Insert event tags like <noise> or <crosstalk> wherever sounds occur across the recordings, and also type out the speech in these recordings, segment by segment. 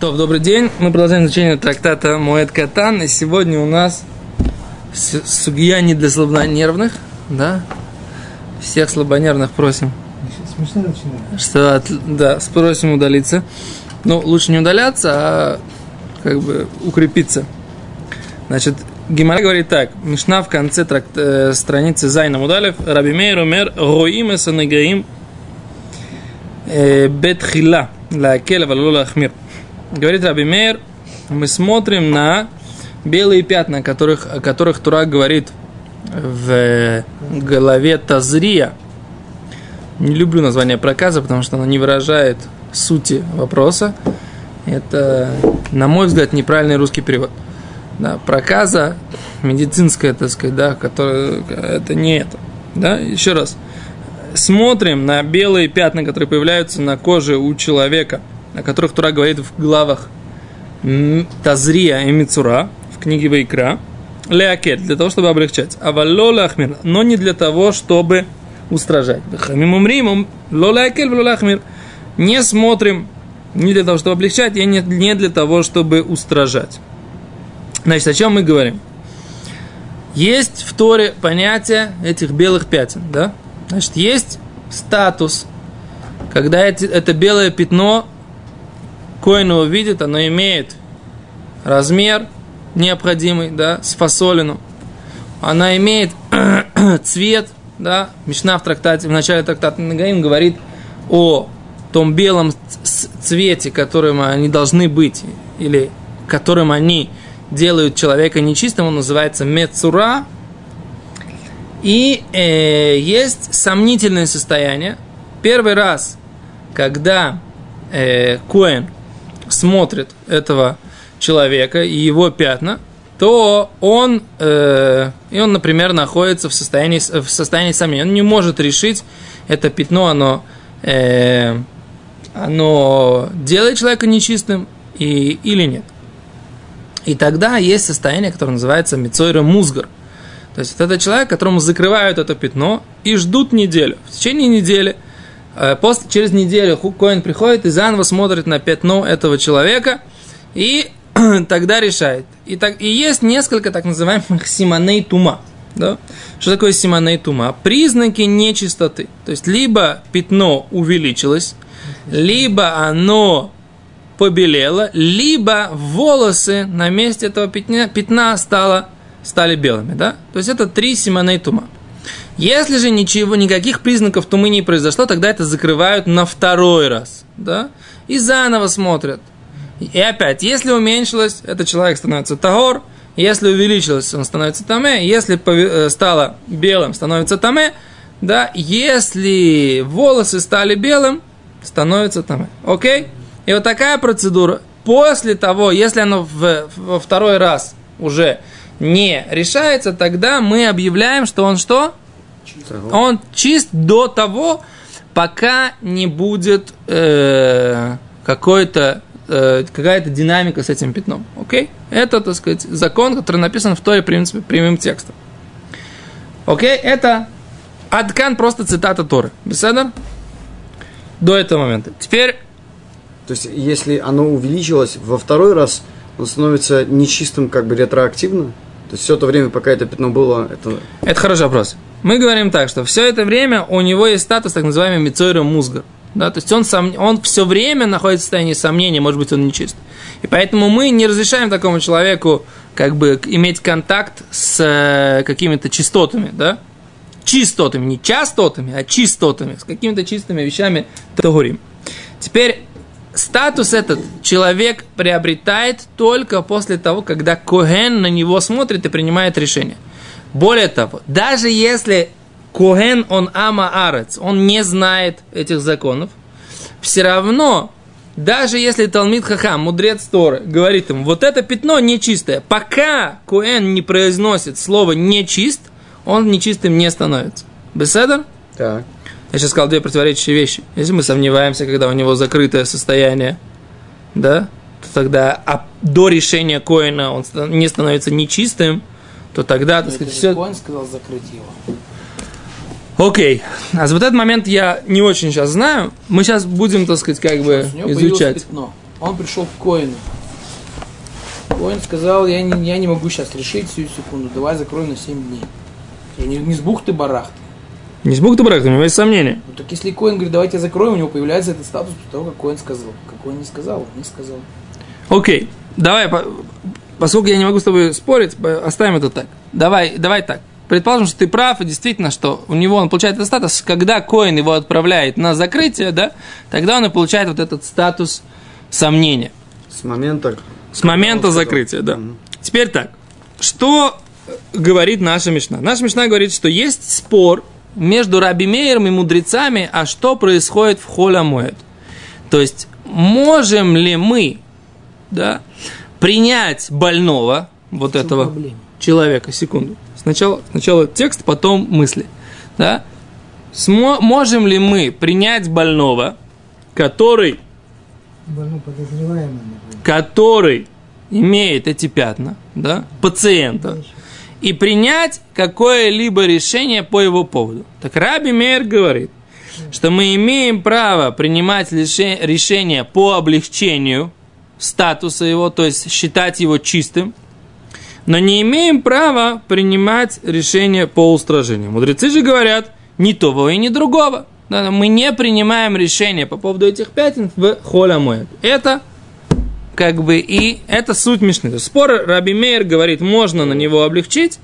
То, добрый день. Мы продолжаем изучение трактата Моэд Катан. И сегодня у нас сугия не для слабонервных, да? Всех слабонервных просим. Смешно начинает. Что, от- да, просим удалиться. Ну, лучше не удаляться, а как бы укрепиться. Значит, Гимара говорит так. Мишна в конце тракт, э, страницы Зайна Мудалев. Раби Мейр умер Роим и Санагаим э, Бетхила. Лакель валу лахмир. Говорит Раби Мейр, мы смотрим на белые пятна, которых, о которых Тура говорит в голове Тазрия. Не люблю название проказа, потому что оно не выражает сути вопроса. Это, на мой взгляд, неправильный русский перевод. Да, проказа медицинская, так сказать, да, которая, это не это. Да, еще раз. Смотрим на белые пятна, которые появляются на коже у человека, о которых Тура говорит в главах Тазрия и Мицура в книге Вайкра. Леакет, для того, чтобы облегчать. А валола ахмир, но не для того, чтобы устражать. Хамим умрим, лола акель, лола ахмир. Не смотрим не для того, чтобы облегчать, и не, не для того, чтобы устражать. Значит, о чем мы говорим? Есть в Торе понятие этих белых пятен, да? Значит, есть статус, когда эти, это белое пятно Коин его видит, оно имеет размер необходимый, да, с фасолину. Она имеет <clears throat> цвет, да, Мишна в трактате, в начале трактата Нагаим говорит о том белом цвете, которым они должны быть, или которым они делают человека нечистым, он называется мецура. И э, есть сомнительное состояние. Первый раз, когда э, Коэн смотрит этого человека и его пятна, то он, э, и он, например, находится в состоянии, в состоянии сомнения. Он не может решить, это пятно, оно, э, оно делает человека нечистым и, или нет. И тогда есть состояние, которое называется мицойра музгар. То есть это человек, которому закрывают это пятно и ждут неделю. В течение недели, после, через неделю Коин приходит и заново смотрит на пятно этого человека и <clears throat> тогда решает. И, так, и есть несколько так называемых симоней тума. Да? Что такое симоней тума? Признаки нечистоты. То есть либо пятно увеличилось, либо оно побелело, либо волосы на месте этого пятна, пятна стало, стали белыми. Да? То есть это три симоней тума. Если же ничего, никаких признаков тумы не произошло, тогда это закрывают на второй раз. Да? И заново смотрят. И опять, если уменьшилось, этот человек становится тагор, если увеличилось, он становится таме, если пове- стало белым, становится таме, да, если волосы стали белым, становится таме. Окей? И вот такая процедура. После того, если оно в, во второй раз уже не решается, тогда мы объявляем, что он что? Он чист до того, пока не будет э, какой-то э, какая-то динамика с этим пятном. Окей? Это, так сказать, закон, который написан в Торе принципе, прямым текстом. Окей? Это Адкан просто цитата Торы. Беседа? До этого момента. Теперь То есть, если оно увеличилось во второй раз, он становится нечистым как бы ретроактивно? То есть, все это время, пока это пятно было, это... Это хороший вопрос. Мы говорим так, что все это время у него есть статус так называемый Мицойра Музгар. Да, то есть он, сам, он все время находится в состоянии сомнения, может быть, он нечист. И поэтому мы не разрешаем такому человеку как бы иметь контакт с э, какими-то частотами, да? Чистотами, не частотами, а чистотами, с какими-то чистыми вещами Тагурим. Теперь статус этот человек приобретает только после того, когда Коген на него смотрит и принимает решение. Более того, даже если Коген, он ама арец, он не знает этих законов, все равно, даже если Талмит Хахам, мудрец Торы, говорит ему, вот это пятно нечистое, пока Коэн не произносит слово нечист, он нечистым не становится. Беседер? Так. Я сейчас сказал две противоречащие вещи. Если мы сомневаемся, когда у него закрытое состояние, да, то тогда а до решения Коина он не становится нечистым, то тогда, так сказать, все... Коин сказал закрыть его. Окей. А за вот этот момент я не очень сейчас знаю. Мы сейчас будем, так сказать, как бы У него появилось изучать. пятно. Он пришел к Коину. Коин сказал, я не, я не могу сейчас решить всю секунду, давай закрою на 7 дней. Я не, не с бухты барахты. Не с бухты барахты, у него есть сомнения. Ну так если Коин говорит, давайте закроем, у него появляется этот статус после того, как Коин сказал. Как Коин не сказал, он не сказал. Окей, давай, по- поскольку я не могу с тобой спорить, по- оставим это так. Давай, давай так. Предположим, что ты прав, и действительно, что у него он получает этот статус, когда коин его отправляет на закрытие, да, тогда он и получает вот этот статус сомнения. С момента... С момента закрытия, да. Мгм. Теперь так. Что говорит наша Мишна? Наша Мишна говорит, что есть спор между Раби Мейером и мудрецами, а что происходит в Холя Моэд. То есть, можем ли мы да, принять больного, вот чем этого проблема? человека, секунду. Сначала, сначала текст, потом мысли. Да? Смо- можем ли мы принять больного, который который имеет эти пятна, да, пациента, и принять какое-либо решение по его поводу. Так Раби Мейер говорит, что мы имеем право принимать решение по облегчению статуса его, то есть считать его чистым, но не имеем права принимать решение по устражению. Мудрецы же говорят, ни того и ни другого. Мы не принимаем решение по поводу этих пятен в холя моет. Это как бы и это суть Мишны. Спор Раби Мейер говорит, можно на него облегчить,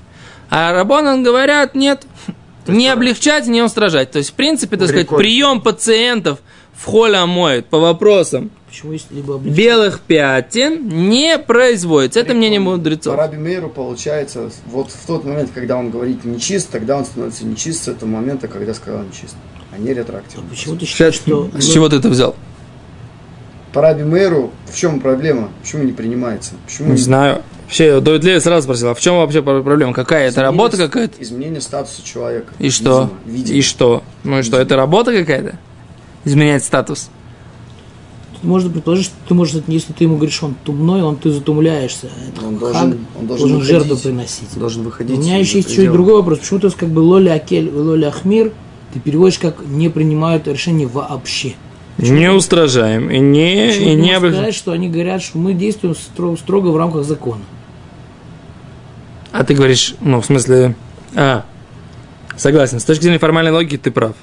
а Рабонан говорят, нет, <laughs> не облегчать, не устражать. То есть, в принципе, так сказать, прием пациентов в холя моет по вопросам Почему есть либо белых пятен не производится. Это мнение По мудрецов. Раби Мейру получается, вот в тот момент, когда он говорит нечист, тогда он становится нечист с этого момента, когда сказал нечист, а не ретроактивно. Почему ты считаешь, что... С чего ты это взял? По Раби Мейру в чем проблема? Почему не принимается? Почему Не знаю. Вообще, Давид Леви сразу спросил, а в чем вообще проблема? Какая это Изменение- работа какая-то? Изменение статуса человека. И что? Видимо, видимо. И что? Ну и что, это работа какая-то? Изменять статус? Можно предположить, что ты можешь, если ты ему говоришь, он тумной, он ты затумляешься. Это Он должен, он должен, должен жертву выходить. приносить. Он должен У выходить. меня еще есть еще и пределы. другой вопрос. Почему ты как бы лоли акель, лоли ахмир, ты переводишь как не принимают решение вообще. Не устражаем и не, Почему и не облегчаем. сказать, что они говорят, что мы действуем строго, строго в рамках закона. А ты говоришь, ну, в смысле... А, согласен, с точки зрения формальной логики ты прав.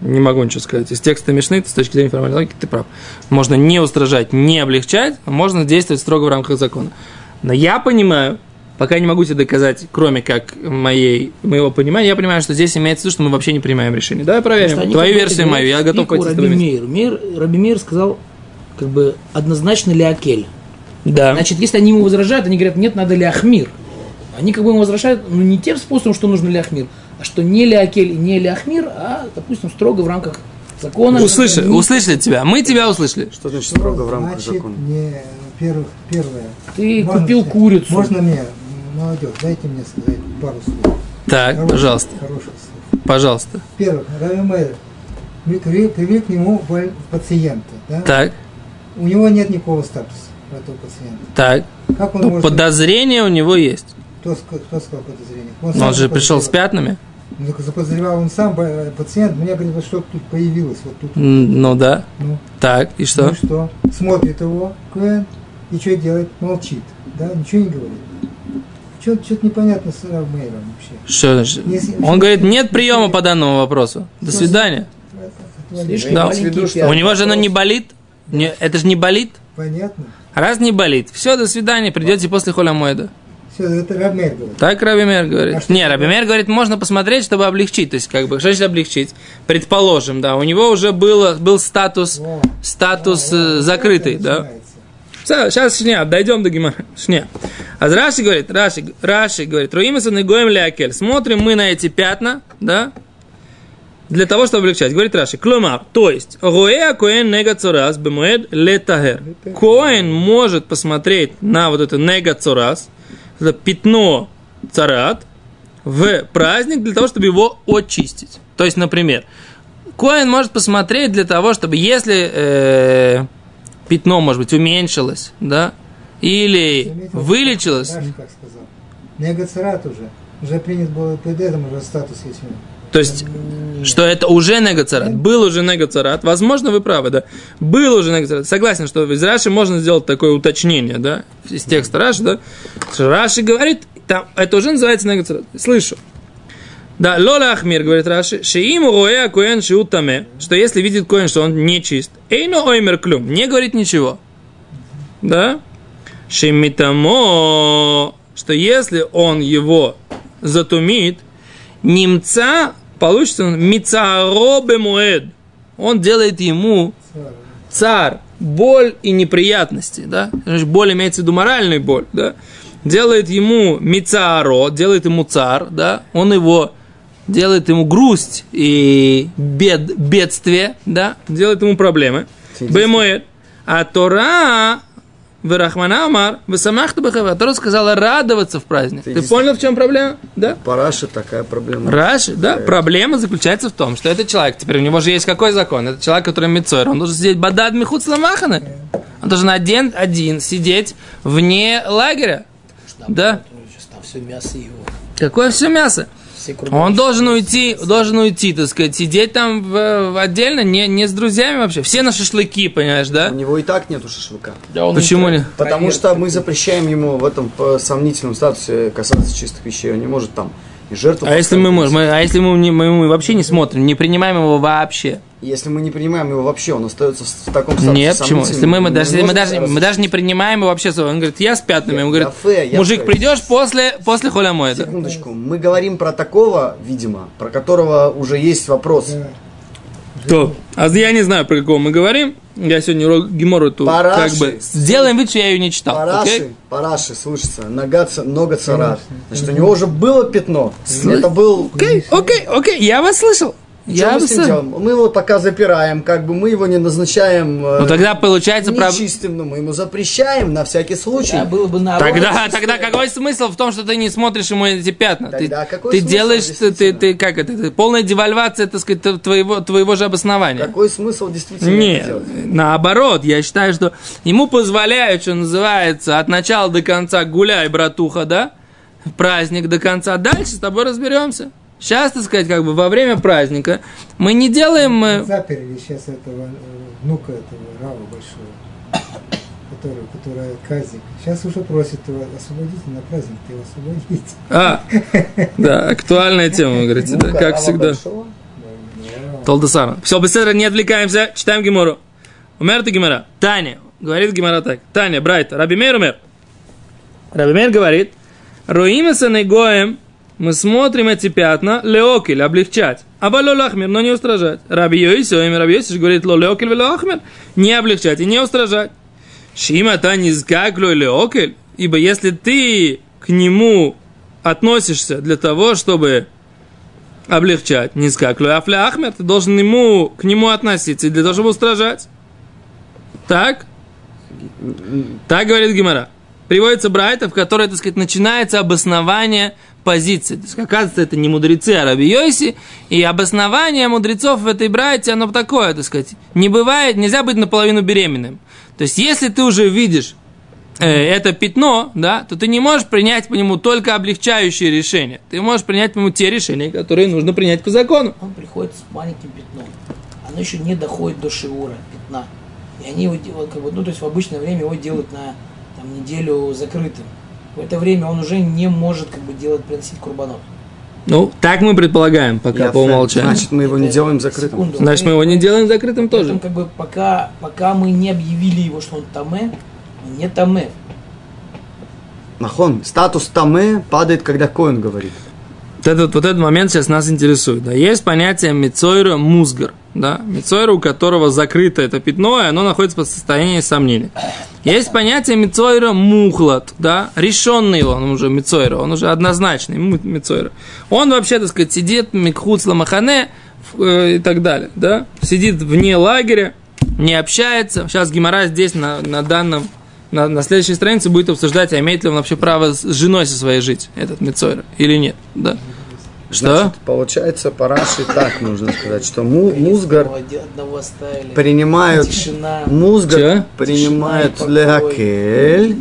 Не могу ничего сказать. Из текста Мишны, с точки зрения формальной логики, ты прав. Можно не устражать, не облегчать, а можно действовать строго в рамках закона. Но я понимаю, пока не могу тебе доказать, кроме как моей, моего понимания, я понимаю, что здесь имеется в виду, что мы вообще не принимаем решение. Давай проверим. Твою версию мою, я готов пойти с Раби тобой. Мейр. Мейр. Раби Мейр сказал, как бы, однозначно ли акель. Да. Значит, если они ему возражают, они говорят, нет, надо ли ахмир. Они как бы ему возвращают, ну, не тем способом, что нужно ли ахмир, а что не ли акель и не ли ахмир, а, допустим, строго в рамках закона. Услышали, Не- услышали тебя. Мы тебя услышали. Что значит строго в рамках Значит, закона? не, во-первых, первое. Ты Можно купил сказать? курицу. Можно мне, молодежь, дайте мне сказать пару слов. Так, Хороших- пожалуйста, Хороших слов. пожалуйста. Первых, Рави Мейер привел, привел к нему пациента, да? Так, У него нет никакого статуса у этого пациента. так. Как он Ну, может... подозрение у него есть. Кто, кто сказал подозрение? Но сам он же пришел с пятнами. Ну, так заподозревал он сам, пациент, мне говорит, вот что тут появилось, вот тут. Ну да. Ну, Так, и Ну что? и что? Смотрит его, Куэн, и что делает? Молчит, да, ничего не говорит. Что-то непонятно с Рав вообще. Что Он говорит, нет приема по данному вопросу. До свидания. Слишком Да. виду, что-. У него же оно не болит. Не- Это же не болит. Понятно? Раз не болит, все, до свидания, придете после холя Моэда. Все, это Рав Мейер говорит. Так Раби Мер А говорит. что Не, это? Раби Мер говорит, можно посмотреть, чтобы облегчить. То есть, как бы, что значит облегчить? Предположим, да, у него уже было, был статус, Во, статус э, вот закрытый, да. начинается. Сейчас шня, дойдем до Гимара. Шня. А Раши говорит, Раши, Раши говорит, Руимаса Негоем Леакель. Смотрим мы на эти пятна, да, для того, чтобы облегчать. Говорит Раши, клумар, то есть, Роэа Коэн Нега Цорас Бемуэд Летагер. Коэн может посмотреть на вот это Нега Цорас, это пятно царат, в праздник для того, чтобы его очистить. То есть, например, Коэн может посмотреть для того, чтобы если э, пятно, может быть, уменьшилось, да, или Заметил, вылечилось, Раши как сказал. Негацерат уже. Уже принят был ПД, там уже статус есть у него. То есть, что это уже негацарат. Был уже негацарат. Возможно, вы правы, да. Был уже негацарат. Согласен, что из Раши можно сделать такое уточнение, да, из текста Раши, да. Раши говорит, там, это уже называется негацарат. Слышу. Да, Лола Ахмир, говорит Раши, Шииму Роя Коэн Шиутаме, что если видит Коэн, что он не чист, Эйно Оймер Клюм, не говорит ничего. Да? Шимитамо, что если он его затумит, немца получится он мицаро бемуэд. Он делает ему цар, боль и неприятности, да? Боль имеется в виду моральную боль, да? Делает ему мицаро, делает ему цар, да? Он его делает ему грусть и бед, бедствие, да? Делает ему проблемы. Бемуэд. А Тора Верахмана Амар, Весамахта Бахава. Тора сказала радоваться в праздник. Ты понял, в чем проблема? Да? Параши такая проблема. Раши, да, проблема заключается в том, что этот человек, теперь у него же есть какой закон? Это человек, который мецойр, он должен сидеть бадад михут сламахана. Он должен один, один сидеть вне лагеря. Да. Все мясо его. Какое все мясо? Он должен уйти, должен уйти, так сказать, сидеть там в, в отдельно, не, не с друзьями вообще. Все на шашлыки, понимаешь, да? У него и так нету шашлыка. Да, он Почему не? Потому что мы запрещаем ему в этом сомнительном статусе касаться чистых вещей. Он не может там и жертву. А если мы можем, а если мы, не- мы, мы вообще не смотрим, не принимаем его вообще? Если мы не принимаем его вообще, он остается в таком статусе Нет, почему? Если мы, мы даже, если мы, даже, мы даже не принимаем его вообще, он говорит, я с пятнами, он говорит, яфе. мужик, придешь после, после холямоя. Секундочку. Мы говорим про такого, видимо, про которого уже есть вопрос. Да. То, а я не знаю, про какого мы говорим. Я сегодня урок эту Параши. как бы сделаем вид, что я ее не читал. Параши, окей? параши, слышится, нога, ца- нога царат. Значит, у него уже было пятно. Это был... Окей, окей, окей, я вас слышал. Что Я мы с ним? Мы его пока запираем, как бы мы его не назначаем э, Ну тогда получается прав... нечистым, но мы ему запрещаем на всякий случай. Да, было бы наоборот. Тогда, <laughs> тогда какой смысл в том, что ты не смотришь ему эти пятна? Тогда ты какой ты смысл, делаешь, ты, ты, ты- как это, ты- полная девальвация, так сказать, твоего, твоего же обоснования. Какой смысл действительно это Нет, делать? наоборот, я считаю, что ему позволяют, что называется, от начала до конца гуляй, братуха, да? Праздник до конца. Дальше с тобой разберемся. Сейчас, так сказать, как бы во время праздника мы не делаем... э, Заперли сейчас этого э, внука этого Рава большого, который, который казик. Сейчас уже просит его освободите на праздник, ты его освободите. А, да, актуальная тема, вы говорите, да, как всегда. Толдасара. Все, быстро, не отвлекаемся, читаем Гемору. Умер ты Гемора. Таня, говорит Гемора так. Таня, Брайт, Раби Мейр умер. Раби Мейр говорит, Руимеса негоем, мы смотрим эти пятна, леокель, облегчать. А лахмир, но не устражать. Раби Йоиси, умер Раби Йоиси говорит, ло леокель, лахмир, не облегчать и не устражать. Шима та низкаклю леокель, ибо если ты к нему относишься для того, чтобы облегчать. Скаклю афля ахмер, ты должен ему, к нему относиться и для того, чтобы устражать. Так? Так говорит Гимара. Приводится Брайта, в так сказать, начинается обоснование позиции. То есть, оказывается, это не мудрецы, а Раби Йоси, и обоснование мудрецов в этой Брайте, оно такое, так сказать, не бывает, нельзя быть наполовину беременным. То есть, если ты уже видишь э, это пятно, да, то ты не можешь принять по нему только облегчающие решения. Ты можешь принять по нему те решения, которые нужно принять по закону. Он приходит с маленьким пятном. Оно еще не доходит до шиура пятна. И они его как бы, ну, то есть в обычное время его делают на там, неделю закрытым. В это время он уже не может как бы делать, приносить курбанот. Ну, так мы предполагаем, пока Я по умолчанию. Значит, мы его не Это делаем закрытым. секунду. Значит, мы его не делаем закрытым тоже. Как бы, пока, пока мы не объявили его, что он таме, он не таме. Нахон, статус таме падает, когда Коин говорит. Вот этот, вот этот момент сейчас нас интересует. Да. Есть понятие мецойра музгар. Да? Мецойра, у которого закрыто это пятно, и оно находится под состоянием сомнения. Есть понятие мецойра мухлад. Да? Решенный он уже мецойра, он уже однозначный мецойра. Он вообще, так сказать, сидит микхуц ламахане э, и так далее. Да? Сидит вне лагеря, не общается. Сейчас Гимара здесь на, на данном на, на следующей странице будет обсуждать, а имеет ли он вообще право с женой со своей жить, этот Мицойра, или нет. Да. Что? Значит, получается, по Раши так нужно сказать, что му- Музгар принимают... Тишина. Музгар Чё? принимают леакель.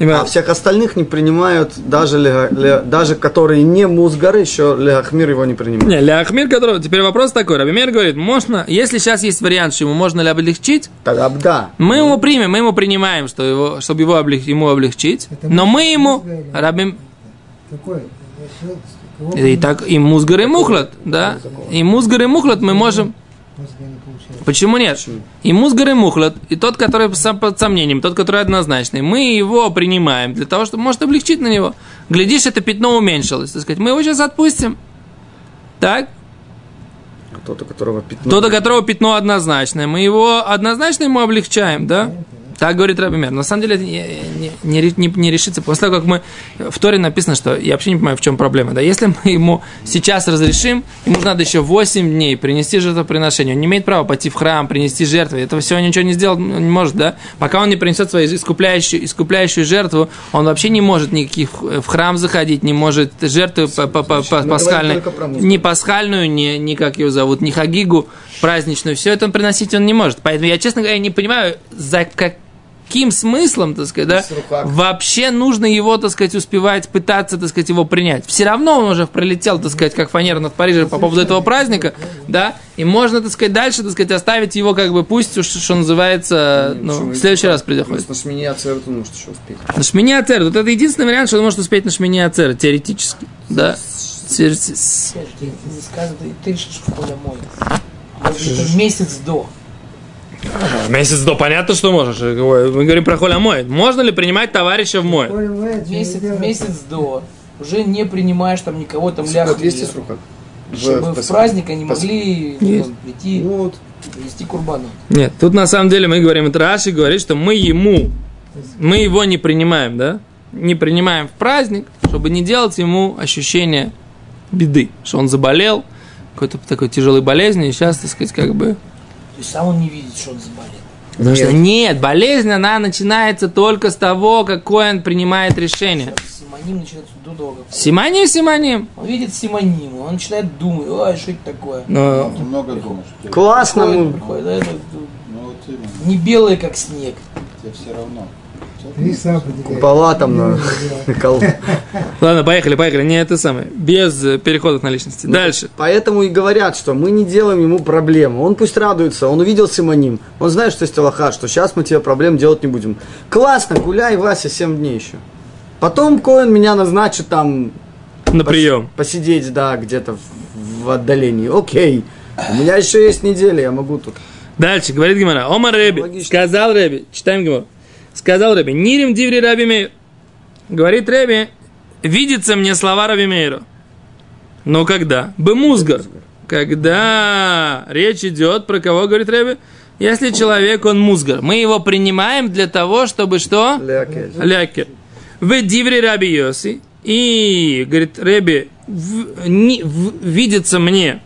А всех остальных не принимают, даже, лега- ле- даже которые не музгары, еще Лехахмир его не принимает. Не, Ляхмир, который... Теперь вопрос такой. Рабимер говорит, можно... Если сейчас есть вариант, что ему можно ли облегчить, Тогда да. мы его примем, мы ему принимаем, что его, чтобы его облег- ему облегчить. Это Но мы музгар ему... Рабим... Какой? И так и музгар и мухлад, да? И музгар и мухлад мы можем... Почему нет? И музгар и мухлад, и тот, который сам под сомнением, тот, который однозначный, мы его принимаем для того, чтобы может облегчить на него. Глядишь, это пятно уменьшилось. Так сказать, мы его сейчас отпустим. Так? Тот, у которого пятно. Тот, у которого пятно однозначное, мы его однозначно ему облегчаем, да? Так говорит Рабимер. На самом деле это не, не, не, не- не решится. После того, как мы... В Торе написано, что... Я вообще не понимаю, в чем проблема. Да? Если мы ему сейчас разрешим, ему надо еще 8 дней принести жертвоприношение. Он не имеет права пойти в храм, принести жертвы. Этого всего ничего не сделать не может, да? Пока он не принесет свою искупляющую, искупляющую жертву, он вообще не может никаких в храм заходить, не может жертву по- по- по- по- говорим пасхальной, ни пасхальную, ни, ни как ее зовут, ни хагигу праздничную, все это он приносить он не может. Поэтому я, честно говоря, не понимаю, за каким смыслом, так сказать, да, вообще нужно его, так сказать, успевать пытаться, так сказать, его принять. Все равно он уже пролетел, так сказать, как фанера над Парижем по поводу этого праздника, да, и можно, так сказать, дальше, так сказать, оставить его, как бы, пусть, уж, что называется, ну, Почему? в следующий раз придет. Просто на шмине Ацерет он может еще успеть. На шмине ацер. Вот это единственный вариант, что он может успеть на шмине ацер, теоретически. Да. Те- с- Серж, ты поле мой. Месяц до. Месяц до, понятно, что можешь. Ой, Мы говорим про холя мой. Можно ли принимать товарища в мой? Месяц, месяц до. Уже не принимаешь там никого там ляху. Чтобы в, праздник они могли ну, прийти вот. принести курбану. Нет, тут на самом деле мы говорим, это Раши говорит, что мы ему, мы его не принимаем, да? Не принимаем в праздник, чтобы не делать ему ощущение беды, что он заболел, какой-то такой тяжелой болезнью, и сейчас, так сказать, как бы... Есть сам он не видит, что он заболел. Потому что нет, болезнь, она начинается только с того, какое он принимает решение. Симоним начинается до того, как Симоним, симоним. он видит симоним, он начинает думать, ой, что это такое. Но Ты много думаешь. Классно. Приходит, ну, приходит, а это Ну вот именно, не белое, как снег. тебе все равно. Купола там на. Ладно, поехали, поехали. Не это самое. Без э, переходов на личности. Дальше. Поэтому и говорят, что мы не делаем ему проблему. Он пусть радуется, он увидел Симоним. Он знает, что есть Аллаха, что сейчас мы тебе проблем делать не будем. Классно, гуляй, Вася, 7 дней еще. Потом Коэн меня назначит там На прием. посидеть, да, где-то в, отдалении. Окей. У меня еще есть неделя, я могу тут. Дальше, говорит Гимара. Омар Реби. Сказал Реби. Читаем Гимару. Сказал Реби. Нирим диври Раби Мейр. Говорит Реби. Видится мне слова Раби Мейра. Но когда? Бемузгар. Когда речь идет про кого, говорит Реби? Если человек, он музгар. Мы его принимаем для того, чтобы что? Лякер. В дивре Раби Йоси. И, говорит, в- видится мне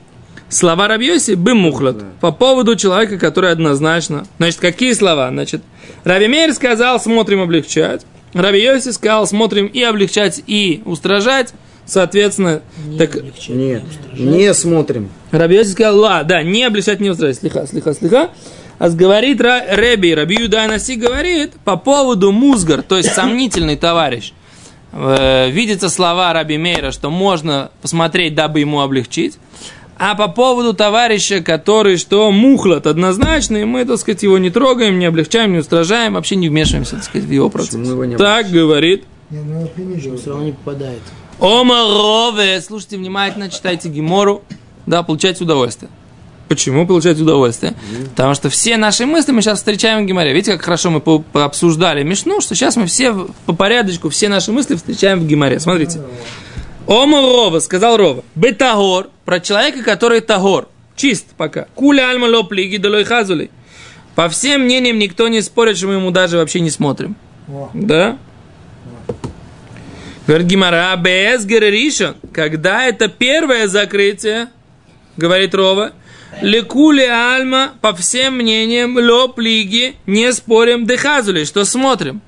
слова Раби Йоси бымухлад по поводу человека, который однозначно. Значит, какие слова? Значит, Раби Мейр сказал, смотрим облегчать. Раби Йоси сказал, смотрим и облегчать, и устражать. Соответственно, Не так облегчать, Нет, не смотрим. Раби Йоси сказал, ла, да, не облегчать, не устражать. Слиха, слиха, слиха. А говорит Реби, Раби Юдай Наси говорит по поводу музгар, то есть сомнительный товарищ. Э, видятся слова Раби Мейра, что можно посмотреть, дабы ему облегчить. А по поводу товарища, который что мухлот однозначный, мы, так сказать, его не трогаем, не облегчаем, не устражаем, вообще не вмешиваемся, так сказать, в его процесс. Его не Так говорит Не, ну примерю. Все равно не попадает. Омарове. Слушайте внимательно, читайте Гемору. Да, получайте удовольствие. Почему получать удовольствие? Потому что все наши мысли мы сейчас встречаем в Геморе. Видите, как хорошо мы по- пообсуждали Мишну, что сейчас мы все по порядочку, все наши мысли встречаем в Геморе. Смотрите. Ома Рова, сказал Рова. Бетагор, про человека, который тагор. Чист пока. Куля альма ло плиги долой хазули. По всем мнениям никто не спорит, что мы ему даже вообще не смотрим. О, Да? Говорит Гимара, без Гереришон, когда это первое закрытие, говорит Рова, Лекули Альма, по всем мнениям, ло плиги, не спорим дехазули, что смотрим.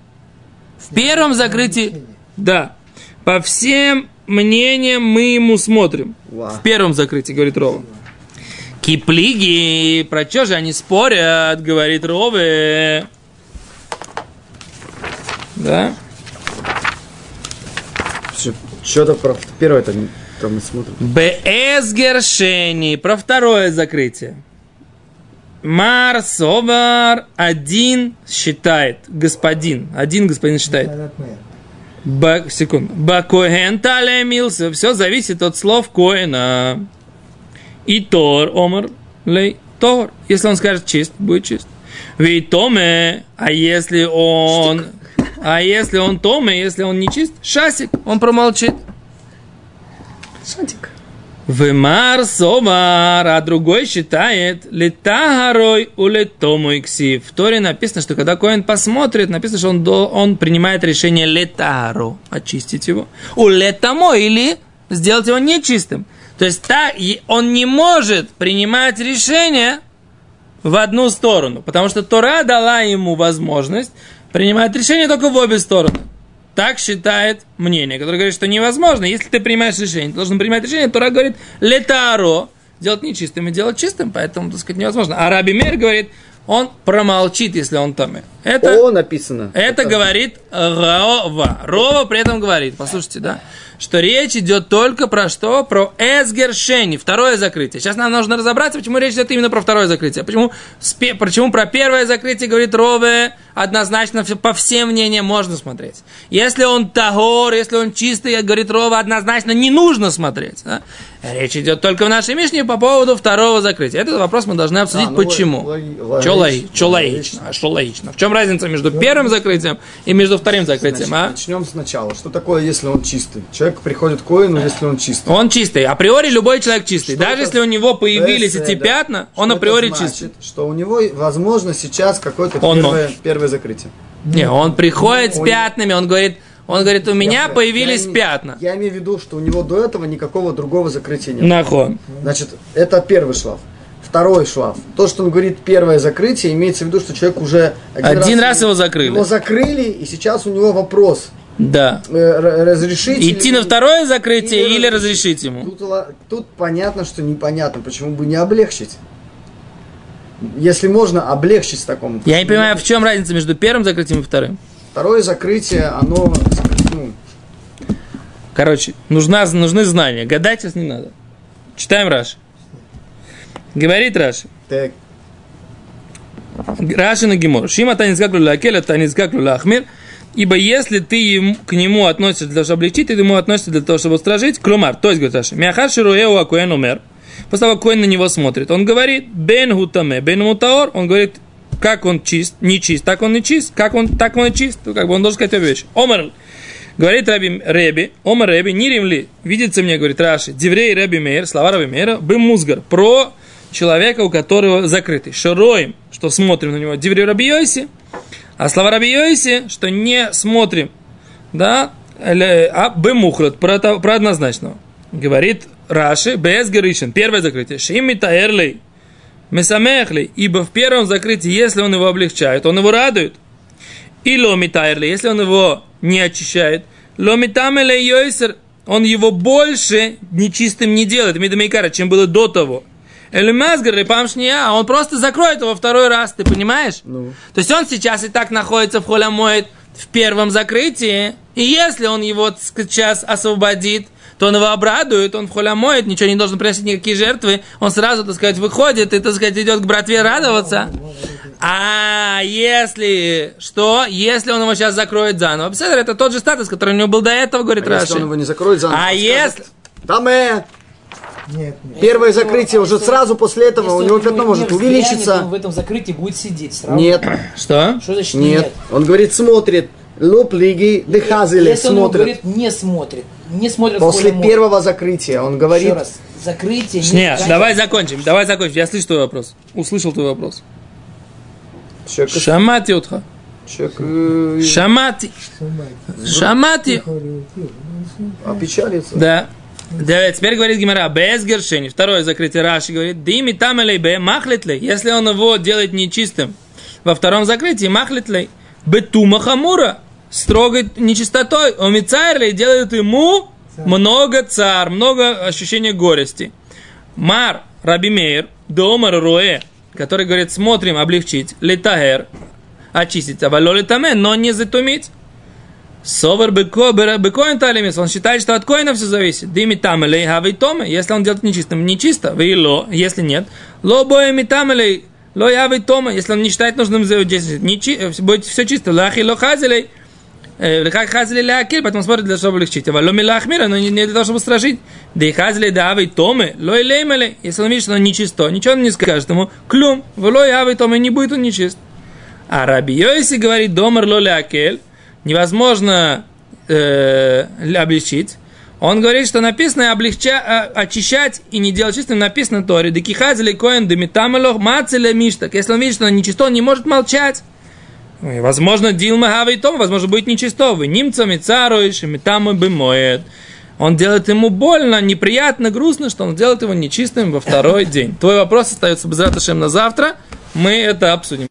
В первом закрытии, да, по всем мнениям мы ему смотрим. Ва. В первом закрытии, говорит Рова. Киплиги, про что же они спорят, говорит Рове. Да? Что-то про первое там, там мы смотрим. БС Гершени. Про второе закрытие. Мар Собар один считает. Господин. Один господин считает. Ба, секунду. Бакоген талемился. Все зависит от слов Коэна. И Тор, Омар, лей, Тор. Если он скажет чист, будет чист. Ведь Томе, а если он... А если он Томе, если он не чист, шасик, он промолчит. Шатик. Вемар Сомар, а другой считает летагарой у летому икси. В Торе написано, что когда Коин посмотрит, написано, что он, до- он принимает решение летару, очистить его. У летамо или сделать его нечистым. То есть та, и он не может принимать решение в одну сторону, потому что Тора дала ему возможность принимать решение только в обе стороны. Так считает мнение, которое говорит, что невозможно. Если ты принимаешь решение, ты должен принимать решение. Тора говорит, летаро, делать нечистым и делать чистым, поэтому, так сказать, невозможно. А Раби Мер говорит, он промолчит, если он томе. Это, О, написано. это говорит Рова. Рова при этом говорит, послушайте, да, что речь идет только про что? Про эсгершени, второе закрытие. Сейчас нам нужно разобраться, почему речь идет именно про второе закрытие. Почему, спе- почему про первое закрытие говорит Рове, однозначно по всем мнениям можно смотреть. Если он тагор, если он чистый, говорит Рова, однозначно не нужно смотреть. да. Речь идет только в нашей Мишне по поводу второго закрытия. Этот вопрос мы должны обсудить, А, ну, почему. логично, логично? логично? А что логично? В чем разница между первым закрытием и между вторым закрытием? А? Начнем сначала. Что такое, если он чистый? Человек приходит к коину, если он чистый. Он чистый. Априори любой человек чистый. Что Даже это? если у него появились Беседа. эти пятна, он априори значит? чистый. Что у него, возможно, сейчас какое-то первое, первое закрытие. Не, он приходит с Он- пятнами, он говорит, он говорит, у меня Я- появились я пятна. Я имею в виду, что у него до этого никакого другого закрытия нет. Нахон. Значит, это первый шлаф. Второй шлаф. То, что он говорит первое закрытие, имеется в виду, что человек уже Один раз его закрыли. Его закрыли, и сейчас у него вопрос. Да. э, разрешить Идти или- на второе закрытие или или разрешить ему? Тут, тут понятно, что непонятно, почему бы не облегчить. Если можно облегчить такому. Я не понимаю, в чем разница между первым закрытием и вторым. Второе закрытие, оно ну, Короче, нужна, нужны знания. Гадать сейчас не надо. Читаем Раши. Говорит Раши. так, Раши на Гемор. Шима танизгаклю лакеля танизгаклю лахмир. Ибо если ты ему, к нему относишься для того, чтобы облегчить, ты к нему относишься для того, чтобы устражить. Клумар, то есть, говорит Раши, мяхар шируэу акуэн умер. После того, как Коэн на него смотрит, он говорит, бен гутаме, бен мутаор, он говорит, как он чист, не чист, так он не чист, как он, так он и чист, Ну, как бы он должен сказать обе вещи. Омар, говорит Раби Реби, Омар Реби, не римли, видится мне, говорит Раши, Диврей Реби Мейр, слова Раби Мейра, бы музгар, про человека, у которого закрытый. Широем, что смотрим на него, Диврей Раби Йоси, а слова Раби Йоси, что не смотрим, да, а бемухрат, про, про однозначного. Говорит Раши, без Геришин, первое закрытие, Шими Таэрлей, Месамехли, ибо в первом закрытии, если он его облегчает, он его радует. И ломитайрли, если он его не очищает, ломитамеле йойсер, он его больше нечистым не делает, мидамейкара, чем было до того. Элемазгар или памшния, а он просто закроет его второй раз, ты понимаешь? Ну. То есть он сейчас и так находится в холямоид в первом закрытии, и если он его сейчас освободит, то он его обрадует, он в холямоид, ничего не должен приносить никакие жертвы, он сразу, так сказать, выходит и, так сказать, идет к братве радоваться. А если что, если он его сейчас закроет заново, Беседер, это тот же статус, который у него был до этого, говорит а Раши. если он его не закроет заново, А если... Там э, Нет, нет. первое Если он- закрытие уже если сразу после этого, у него пятно может увеличиться. он в этом закрытии будет сидеть сразу. Нет, <clears throat> Что? Что значит нет. нет? Он говорит, смотрит. Луп лиги, дехазели Если он смотрит. говорит, не смотрит, не смотрит в После первого закрытия он говорит, Еще раз, закрытие Нет, не давай закончим, давай закончим. Я слышу твой вопрос. Услышал твой вопрос. человек, Шамати утха. человек Шамати. Шамати. опечалится. Да. Да, теперь говорит Гимара, без гершени. Второе закрытие Раши говорит, дими там бе махлитлей. Если он его делает нечистым во втором закрытии, махлитлей. Бетума хамура. Строгой нечистотой. Омицайрлей делает ему много цар, много ощущения горести. Мар Раби Мейр, Домар Руэ, который говорит, смотрим, облегчить, летагер, очистить, а летаме, но не затумить. Совар бекоин талимис, он считает, что от коина все зависит. Дими там или хави тома, если он делает нечистым, нечисто. Вы ло, если нет. Ло боеми там или ло яви тома, если он не считает нужным сделать нечи, будет все чисто. Лахи ло хазилей, как хазили ля акель, поэтому смотрит для того, чтобы облегчить. А ло милахмира, но не для того, чтобы стражить. Да и хазили да ави томы, ло и леймели, если он видит, что он нечисто, ничего он не скажет ему, клюм, в ло и ави томы, не будет он нечист. А Раби Йоси говорит, домар ло ля акель, невозможно э, облегчить. Он говорит, что написано облегча, э, очищать и не делать чистым, написано Торе. Декихазили коэн демитамелох мацеле миштак. Если он видит, что он нечисто, он не может молчать. И, Возможно, Дилма Хава и Том, возможно, будет нечисто. Вы немцами царуешь, и метамы бы моет. Он делает ему больно, неприятно, грустно, что он делает его нечистым во второй день. Твой вопрос остается без на завтра. Мы это обсудим.